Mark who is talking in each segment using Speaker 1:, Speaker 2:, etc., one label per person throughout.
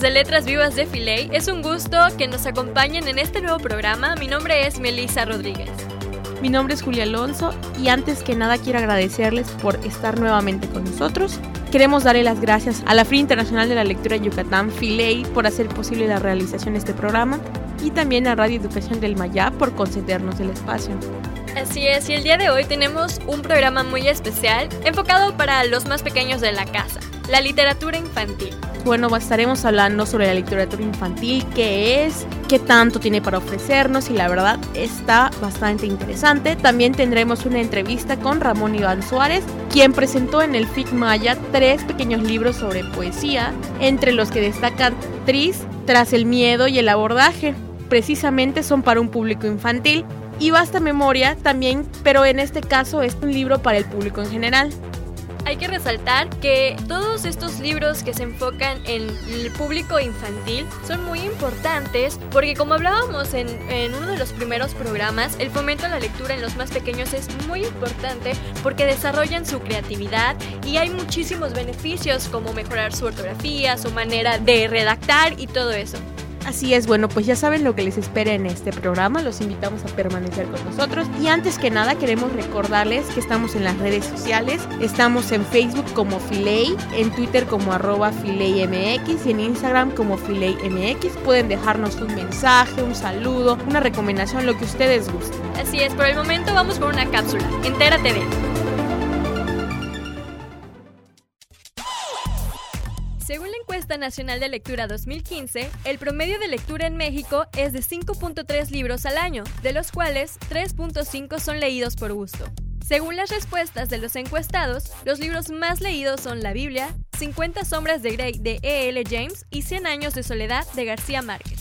Speaker 1: Amigos de Letras Vivas de Filey, es un gusto que nos acompañen en este nuevo programa. Mi nombre es Melissa Rodríguez.
Speaker 2: Mi nombre es Julia Alonso y antes que nada quiero agradecerles por estar nuevamente con nosotros. Queremos darle las gracias a la Feria Internacional de la Lectura Yucatán, Filey, por hacer posible la realización de este programa y también a Radio Educación del Mayá por concedernos el espacio.
Speaker 1: Así es, y el día de hoy tenemos un programa muy especial enfocado para los más pequeños de la casa, la literatura infantil.
Speaker 2: Bueno, estaremos hablando sobre la literatura infantil, qué es, qué tanto tiene para ofrecernos y la verdad está bastante interesante. También tendremos una entrevista con Ramón Iván Suárez, quien presentó en el FIC Maya tres pequeños libros sobre poesía, entre los que destacan Tris, Tras el miedo y el abordaje. Precisamente son para un público infantil y Basta Memoria también, pero en este caso es un libro para el público en general.
Speaker 1: Hay que resaltar que todos estos libros que se enfocan en el público infantil son muy importantes porque como hablábamos en, en, uno de los primeros programas, el fomento a la lectura en los más pequeños es muy importante porque desarrollan su creatividad y hay muchísimos beneficios como mejorar su ortografía, su manera de redactar y todo eso.
Speaker 2: Así es, bueno, pues ya saben lo que les espera en este programa, los invitamos a permanecer con nosotros. Y antes que nada queremos recordarles que estamos en las redes sociales, estamos en Facebook como Filey, en Twitter como arroba FileyMX y en Instagram como FileyMX, pueden dejarnos un mensaje, un saludo, una recomendación, lo que ustedes gusten.
Speaker 1: Así es, por el momento vamos con una cápsula, entérate de encuesta nacional de lectura 2015, el promedio de lectura en México es de 5.3 libros al año, de los cuales 3.5 son leídos por gusto. Según las respuestas de los encuestados, los libros más leídos son la Biblia, 50 sombras de Grey de E.L. James y 100 años de soledad de García Márquez.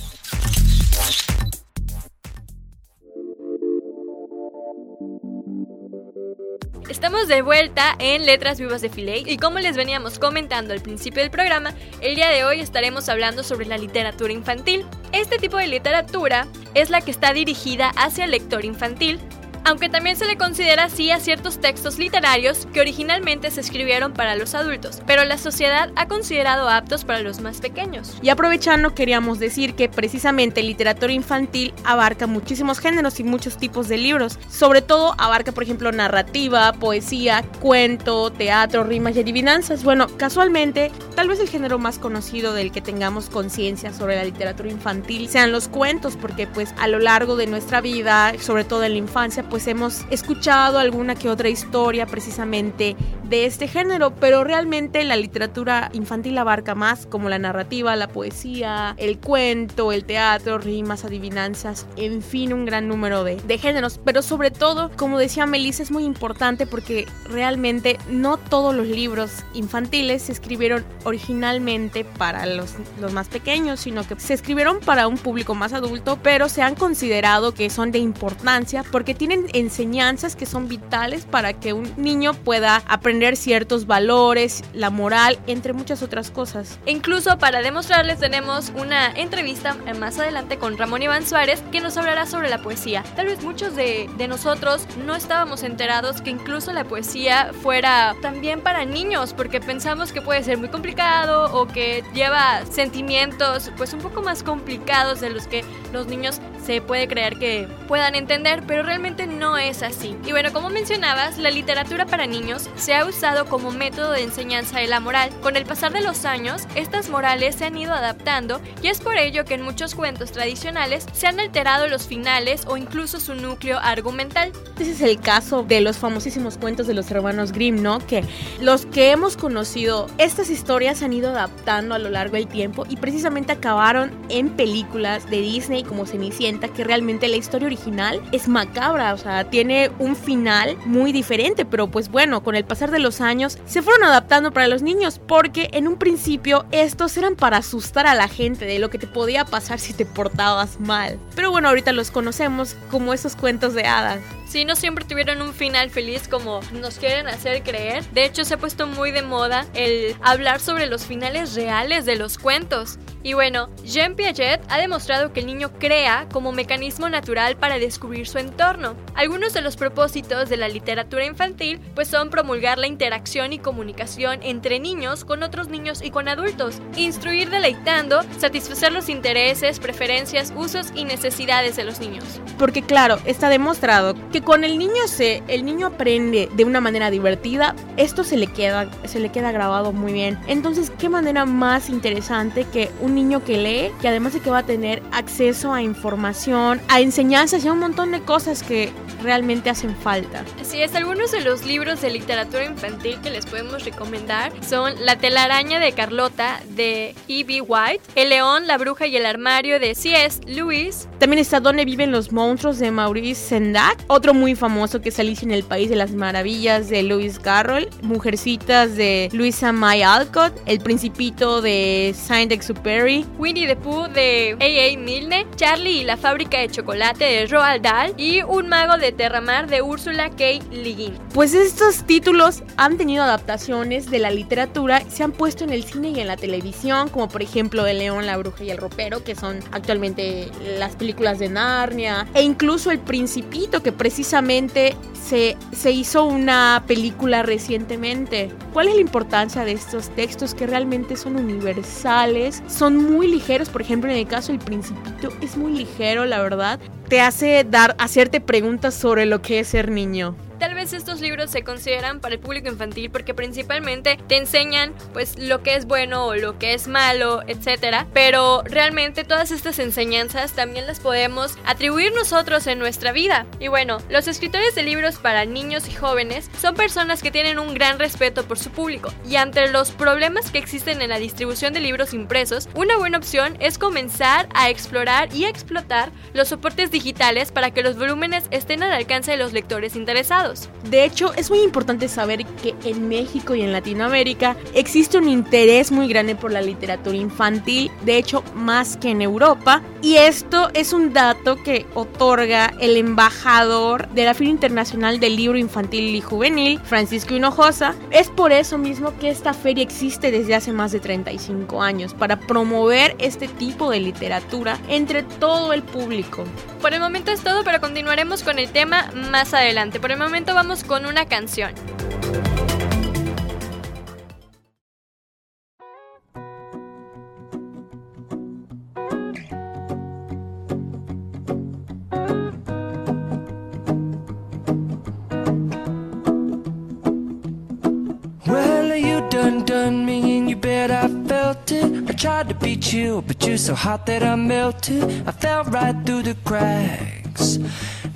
Speaker 1: Estamos de vuelta en Letras Vivas de Filey y como les veníamos comentando al principio del programa, el día de hoy estaremos hablando sobre la literatura infantil. Este tipo de literatura es la que está dirigida hacia el lector infantil, aunque también se le considera así a ciertos textos literarios que originalmente se escribieron para los adultos, pero la sociedad ha considerado aptos para los más pequeños.
Speaker 2: Y aprovechando, queríamos decir que precisamente literatura infantil abarca muchísimos géneros y muchos tipos de libros. Sobre todo abarca, por ejemplo, narrativa, poesía, cuento, teatro, rimas y adivinanzas. Bueno, casualmente, tal vez el género más conocido del que tengamos conciencia sobre la literatura infantil sean los cuentos, porque pues a lo largo de nuestra vida, sobre todo en la infancia, pues hemos escuchado alguna que otra historia precisamente de este género, pero realmente la literatura infantil abarca más como la narrativa, la poesía, el cuento, el teatro, rimas, adivinanzas, en fin, un gran número de, de géneros, pero sobre todo, como decía Melissa, es muy importante porque realmente no todos los libros infantiles se escribieron originalmente para los, los más pequeños, sino que se escribieron para un público más adulto, pero se han considerado que son de importancia porque tienen enseñanzas que son vitales para que un niño pueda aprender ciertos valores, la moral, entre muchas otras cosas.
Speaker 1: E incluso para demostrarles tenemos una entrevista más adelante con Ramón Iván Suárez que nos hablará sobre la poesía. Tal vez muchos de, de nosotros no estábamos enterados que incluso la poesía fuera también para niños porque pensamos que puede ser muy complicado o que lleva sentimientos pues un poco más complicados de los que los niños se puede creer que puedan entender, pero realmente no es así. Y bueno, como mencionabas, la literatura para niños se ha usado como método de enseñanza de la moral. Con el pasar de los años, estas morales se han ido adaptando y es por ello que en muchos cuentos tradicionales se han alterado los finales o incluso su núcleo argumental.
Speaker 2: Ese es el caso de los famosísimos cuentos de los hermanos Grimm, ¿no? Que los que hemos conocido, estas historias se han ido adaptando a lo largo del tiempo y precisamente acabaron en películas de Disney como Cenicienta que realmente la historia original es macabra, o sea, tiene un final muy diferente, pero pues bueno, con el pasar de los años se fueron adaptando para los niños porque en un principio estos eran para asustar a la gente de lo que te podía pasar si te portabas mal. Pero bueno, ahorita los conocemos como esos cuentos de hadas.
Speaker 1: Sí, no siempre tuvieron un final feliz como nos quieren hacer creer. De hecho, se ha puesto muy de moda el hablar sobre los finales reales de los cuentos. Y bueno, Jean Piaget ha demostrado que el niño crea como mecanismo natural para descubrir su entorno. Algunos de los propósitos de la literatura infantil pues son promulgar la interacción y comunicación entre niños con otros niños y con adultos, instruir deleitando, satisfacer los intereses, preferencias, usos y necesidades de los niños.
Speaker 2: Porque claro, está demostrado que con el niño se el niño aprende de una manera divertida, esto se le queda se le queda grabado muy bien. Entonces, qué manera más interesante que un niño que lee, que además de que va a tener acceso a información, a enseñanzas y a un montón de cosas que realmente hacen falta.
Speaker 1: Así es, algunos de los libros de literatura infantil que les podemos recomendar son La telaraña de Carlota de E.B. White, El león, la bruja y el armario de C.S. Lewis.
Speaker 2: También está Donde viven los monstruos de Maurice Sendak, otro muy famoso que es Alicia en el País de las Maravillas de Lewis Carroll, Mujercitas de Luisa May Alcott, El Principito de Saint-Exupéry,
Speaker 1: Winnie the Pooh de A.A. Milne, Charlie y la fábrica de chocolate de Roald Dahl y Un mago de Terramar de Úrsula K. Le Guin.
Speaker 2: Pues estos títulos han tenido adaptaciones de la literatura, se han puesto en el cine y en la televisión, como por ejemplo El León, la Bruja y el Ropero, que son actualmente las películas de Narnia, e incluso El Principito, que precisamente se, se hizo una película recientemente. ¿Cuál es la importancia de estos textos que realmente son universales? Son muy ligeros, por ejemplo, en el caso del Principito es muy ligero, la verdad. Te hace dar, hacerte preguntas sobre lo que es ser niño.
Speaker 1: Tal vez estos libros se consideran para el público infantil porque principalmente te enseñan pues lo que es bueno o lo que es malo, etcétera, pero realmente todas estas enseñanzas también las podemos atribuir nosotros en nuestra vida. Y bueno, los escritores de libros para niños y jóvenes son personas que tienen un gran respeto por su público y ante los problemas que existen en la distribución de libros impresos, una buena opción es comenzar a explorar y explotar los soportes digitales para que los volúmenes estén al alcance de los lectores interesados.
Speaker 2: De hecho, es muy importante saber que en México y en Latinoamérica existe un interés muy grande por la literatura infantil, de hecho más que en Europa, y esto es un dato que otorga el embajador de la Feria Internacional del Libro Infantil y Juvenil, Francisco Hinojosa. Es por eso mismo que esta feria existe desde hace más de 35 años, para promover este tipo de literatura entre todo el público.
Speaker 1: Por el momento es todo, pero continuaremos con el tema más adelante. Por el momento vamos con una canción.
Speaker 3: Well, you done done me and you bet I felt it. I tried to beat you, but you're so hot that I melted. I fell right through the cracks.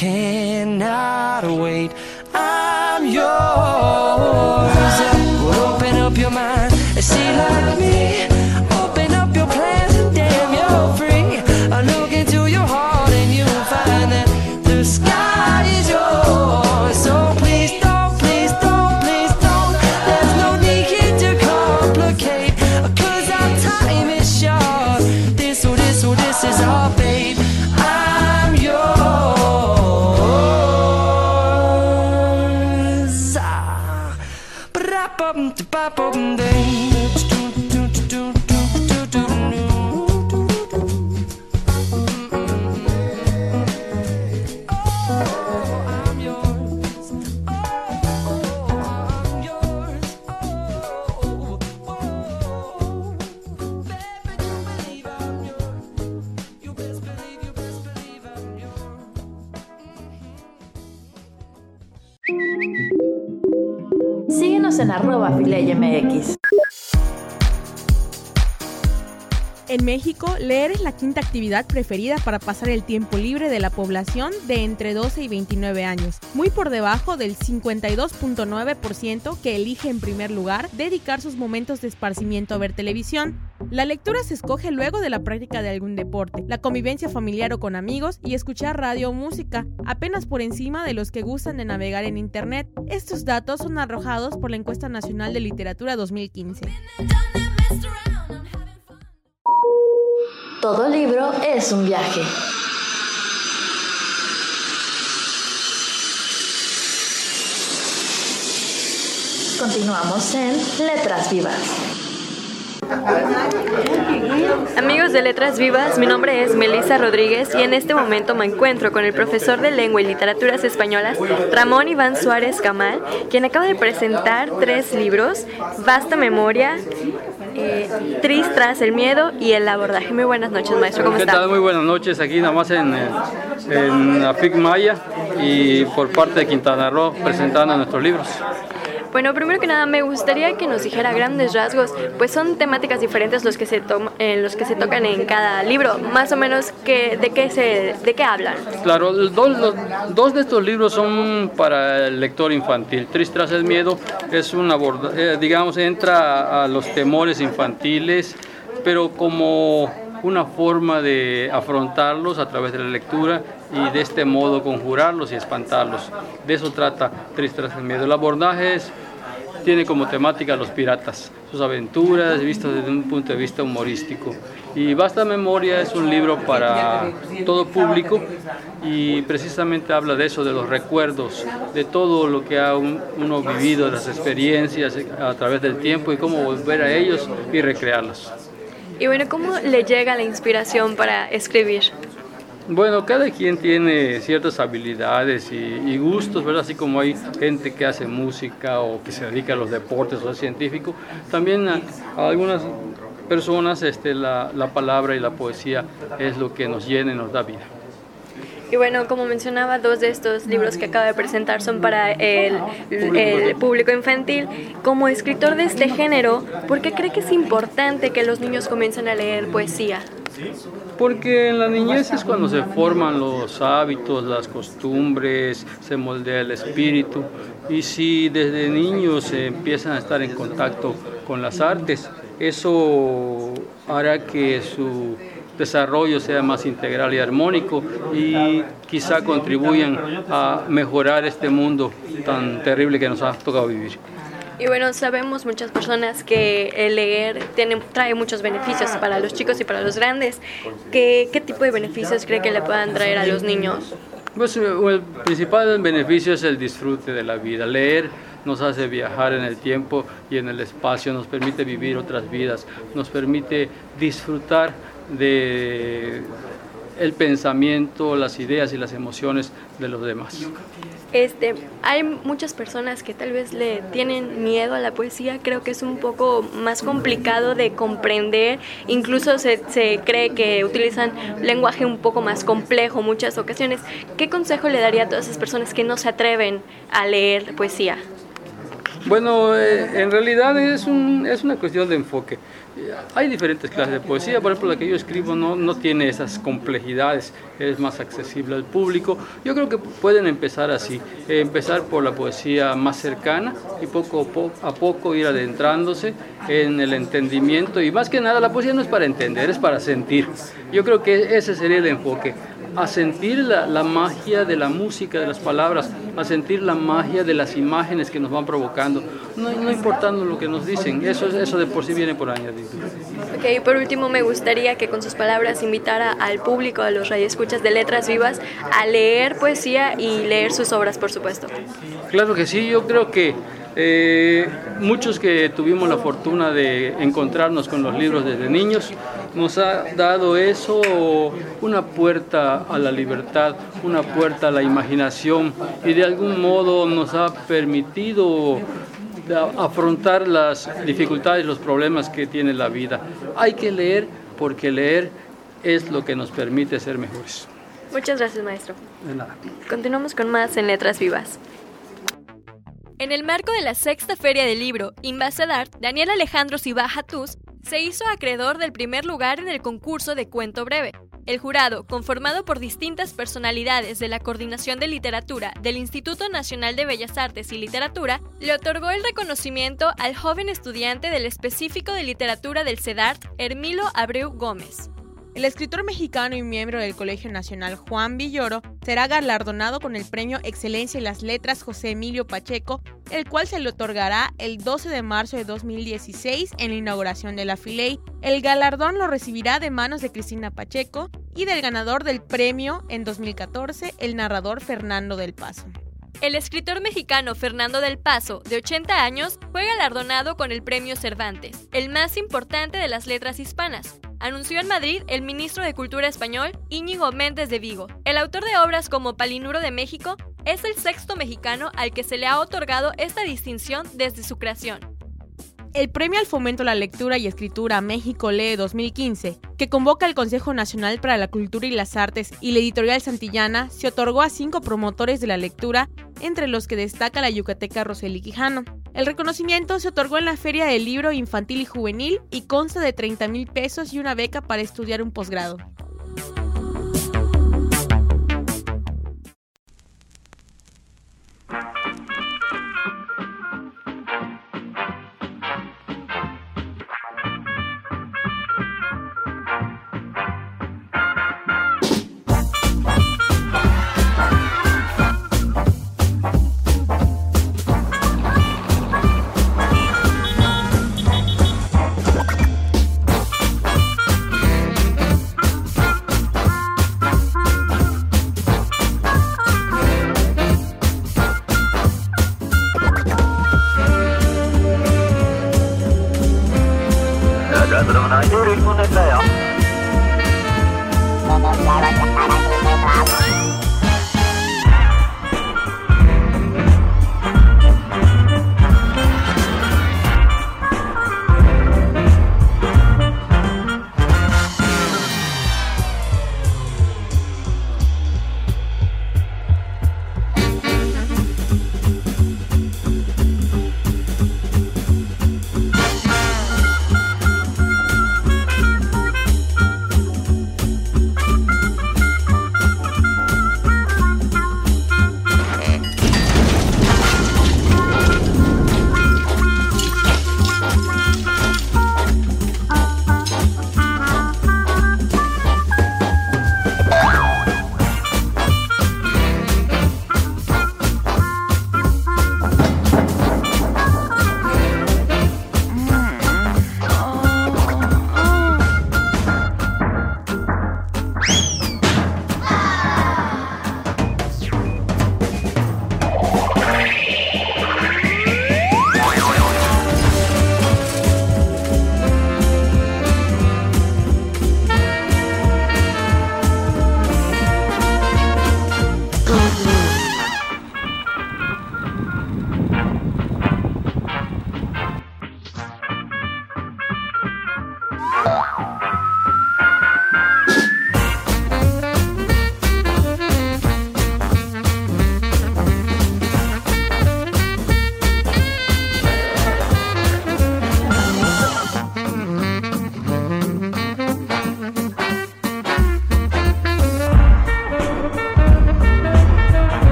Speaker 3: cannot wait. I'm yours. Well, open up your mind and see like
Speaker 2: leer es la quinta actividad preferida para pasar el tiempo libre de la población de entre 12 y 29 años, muy por debajo del 52.9% que elige en primer lugar dedicar sus momentos de esparcimiento a ver televisión. La lectura se escoge luego de la práctica de algún deporte, la convivencia familiar o con amigos y escuchar radio o música, apenas por encima de los que gustan de navegar en Internet. Estos datos son arrojados por la Encuesta Nacional de Literatura 2015.
Speaker 4: Todo libro es un viaje. Continuamos en Letras Vivas.
Speaker 1: Amigos de Letras Vivas, mi nombre es Melissa Rodríguez y en este momento me encuentro con el profesor de Lengua y Literaturas Españolas, Ramón Iván Suárez Camal, quien acaba de presentar tres libros, Vasta Memoria, eh, Tris tras el miedo y El abordaje. Muy buenas noches, maestro, ¿cómo
Speaker 5: ¿Qué
Speaker 1: está?
Speaker 5: tal? Muy buenas noches, aquí nada más en, eh, en la FIC Maya y por parte de Quintana Roo presentando nuestros libros.
Speaker 1: Bueno, primero que nada me gustaría que nos dijera grandes rasgos, pues son temáticas diferentes los que se toma- eh, los que se tocan en cada libro, más o menos que, de qué se de qué hablan.
Speaker 5: Claro, dos, dos de estos libros son para el lector infantil. Tris tras miedo es un aborda, eh, digamos, entra a los temores infantiles, pero como una forma de afrontarlos a través de la lectura y de este modo conjurarlos y espantarlos. De eso trata Tris tras el miedo. El abordaje es tiene como temática a los piratas, sus aventuras vistas desde un punto de vista humorístico. Y Basta Memoria es un libro para todo público y precisamente habla de eso, de los recuerdos, de todo lo que ha un- uno vivido, de las experiencias a través del tiempo y cómo volver a ellos y recrearlos.
Speaker 1: Y bueno, ¿cómo le llega la inspiración para escribir?
Speaker 5: Bueno, cada quien tiene ciertas habilidades y, y gustos, ¿verdad? Así como hay gente que hace música o que se dedica a los deportes o es científico, también a, algunas personas este, la, la palabra y la poesía es lo que nos llena y nos da vida.
Speaker 1: Y bueno, como mencionaba, dos de estos libros que acaba de presentar son para el, el público infantil. Como escritor de este género, ¿por qué cree que es importante que los niños comiencen a leer poesía?
Speaker 5: Porque en la niñez es cuando se forman los hábitos, las costumbres, se moldea el espíritu. Y si desde niños se empiezan a estar en contacto con las artes, eso hará que su desarrollo sea más integral y armónico y quizá contribuyan a mejorar este mundo tan terrible que nos ha tocado vivir.
Speaker 1: Y bueno, sabemos muchas personas que el leer tiene, trae muchos beneficios para los chicos y para los grandes. ¿Qué, ¿Qué tipo de beneficios cree que le puedan traer a los niños?
Speaker 5: Pues el principal beneficio es el disfrute de la vida. Leer nos hace viajar en el tiempo y en el espacio, nos permite vivir otras vidas, nos permite disfrutar de el pensamiento, las ideas y las emociones de los demás.
Speaker 1: Este, hay muchas personas que tal vez le tienen miedo a la poesía, creo que es un poco más complicado de comprender, incluso se, se cree que utilizan lenguaje un poco más complejo muchas ocasiones. ¿Qué consejo le daría a todas esas personas que no se atreven a leer poesía?
Speaker 5: Bueno, eh, en realidad es, un, es una cuestión de enfoque. Hay diferentes clases de poesía, por ejemplo la que yo escribo no, no tiene esas complejidades, es más accesible al público. Yo creo que pueden empezar así, empezar por la poesía más cercana y poco a poco ir adentrándose en el entendimiento y más que nada la poesía no es para entender, es para sentir. Yo creo que ese sería el enfoque a sentir la, la, magia de la música, de las palabras, a sentir la magia de las imágenes que nos van provocando, no, no importando lo que nos dicen, eso, eso de por sí viene por añadir.
Speaker 1: Ok, por último me gustaría que con sus palabras invitara al público, a los radioescuchas de Letras Vivas, a leer poesía y leer sus obras, por supuesto.
Speaker 5: Claro que sí, yo creo que eh, muchos que tuvimos la fortuna de encontrarnos con los libros desde niños, nos ha dado eso una puerta a la libertad, una puerta a la imaginación y de algún modo nos ha permitido afrontar las dificultades los problemas que tiene la vida. Hay que leer porque leer es lo que nos permite ser mejores.
Speaker 1: Muchas gracias, maestro.
Speaker 5: De nada.
Speaker 1: Continuamos con más en Letras Vivas. En el marco de la sexta feria del libro Art, Daniel Alejandro Cibaja Tuz se hizo acreedor del primer lugar en el concurso de cuento breve. El jurado, conformado por distintas personalidades de la Coordinación de Literatura del Instituto Nacional de Bellas Artes y Literatura, le otorgó el reconocimiento al joven estudiante del específico de literatura del CEDART, Hermilo Abreu Gómez.
Speaker 2: El escritor mexicano y miembro del Colegio Nacional Juan Villoro será galardonado con el Premio Excelencia en las Letras José Emilio Pacheco, el cual se le otorgará el 12 de marzo de 2016 en la inauguración de la Filey. El galardón lo recibirá de manos de Cristina Pacheco y del ganador del premio en 2014, el narrador Fernando del Paso.
Speaker 1: El escritor mexicano Fernando del Paso, de 80 años, fue galardonado con el Premio Cervantes, el más importante de las letras hispanas anunció en Madrid el ministro de Cultura español Íñigo Méndez de Vigo. El autor de obras como Palinuro de México es el sexto mexicano al que se le ha otorgado esta distinción desde su creación.
Speaker 2: El Premio al Fomento a la Lectura y Escritura México Lee 2015, que convoca el Consejo Nacional para la Cultura y las Artes y la Editorial Santillana, se otorgó a cinco promotores de la lectura, entre los que destaca la yucateca Roseli Quijano. El reconocimiento se otorgó en la Feria del Libro Infantil y Juvenil y consta de 30 mil pesos y una beca para estudiar un posgrado.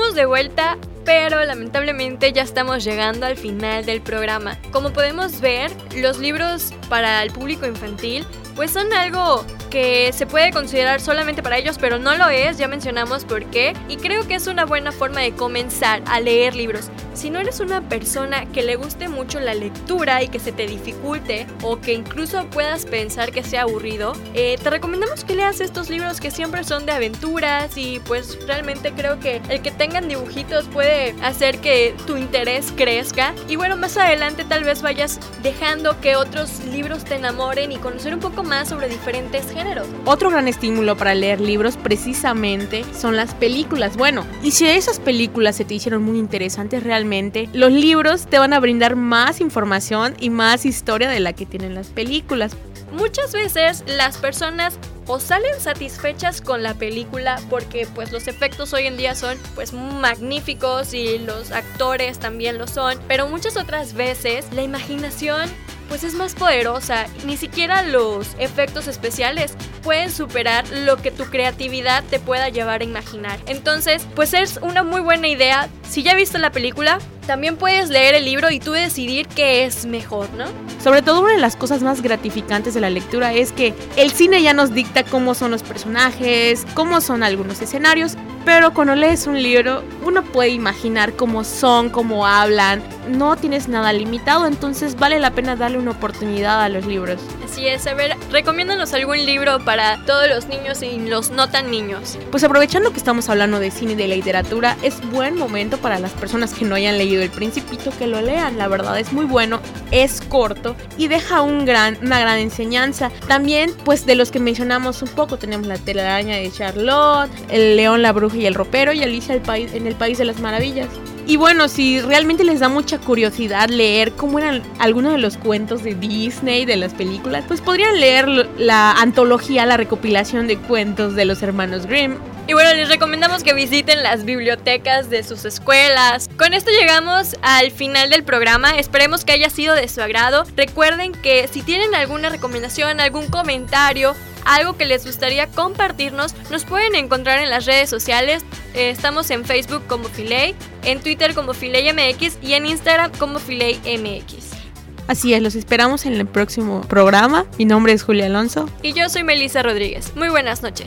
Speaker 1: De vuelta, pero lamentablemente ya estamos llegando al final del programa. Como podemos ver, los libros para el público infantil pues son algo que se puede considerar solamente para ellos, pero no lo es, ya mencionamos por qué, y creo que es una buena forma de comenzar a leer libros. Si no eres una persona que le guste mucho la lectura y que se te dificulte o que incluso puedas pensar que sea aburrido, eh, te recomendamos que leas estos libros que siempre son de aventuras y pues realmente creo que el que tengan dibujitos puede hacer que tu interés crezca y bueno, más adelante tal vez vayas dejando que otros libros te enamoren y conocer un poco más sobre diferentes géneros
Speaker 2: otro gran estímulo para leer libros precisamente son las películas. Bueno, y si esas películas se te hicieron muy interesantes realmente, los libros te van a brindar más información y más historia de la que tienen las películas.
Speaker 1: Muchas veces las personas o salen satisfechas con la película porque pues los efectos hoy en día son pues magníficos y los actores también lo son, pero muchas otras veces la imaginación pues es más poderosa. Ni siquiera los efectos especiales pueden superar lo que tu creatividad te pueda llevar a imaginar. Entonces, pues es una muy buena idea. Si ya viste la película, también puedes leer el libro y tú decidir qué es mejor, ¿no?
Speaker 2: Sobre todo una de las cosas más gratificantes de la lectura es que el cine ya nos dicta cómo son los personajes, cómo son algunos escenarios, pero cuando lees un libro uno puede imaginar cómo son, cómo hablan, no tienes nada limitado, entonces vale la pena darle una oportunidad a los libros.
Speaker 1: Así es, a ver, recomiéndanos algún libro para todos los niños y los no tan niños.
Speaker 2: Pues aprovechando que estamos hablando de cine y de literatura, es buen momento para las personas que no hayan leído El Principito que lo lean, la verdad es muy bueno, es corto y deja un gran, una gran enseñanza. También, pues de los que mencionamos un poco, tenemos la telaraña de Charlotte, El León, la Bruja y el Ropero y Alicia país, en el País de las Maravillas. Y bueno, si realmente les da mucha curiosidad leer cómo eran algunos de los cuentos de Disney, de las películas, pues podrían leer la antología, la recopilación de cuentos de los hermanos Grimm.
Speaker 1: Y bueno, les recomendamos que visiten las bibliotecas de sus escuelas. Con esto llegamos al final del programa. Esperemos que haya sido de su agrado. Recuerden que si tienen alguna recomendación, algún comentario, algo que les gustaría compartirnos, nos pueden encontrar en las redes sociales. Eh, estamos en Facebook como Filey, en Twitter como Filey MX y en Instagram como Filey MX.
Speaker 2: Así es, los esperamos en el próximo programa. Mi nombre es Julia Alonso.
Speaker 1: Y yo soy Melissa Rodríguez. Muy buenas noches.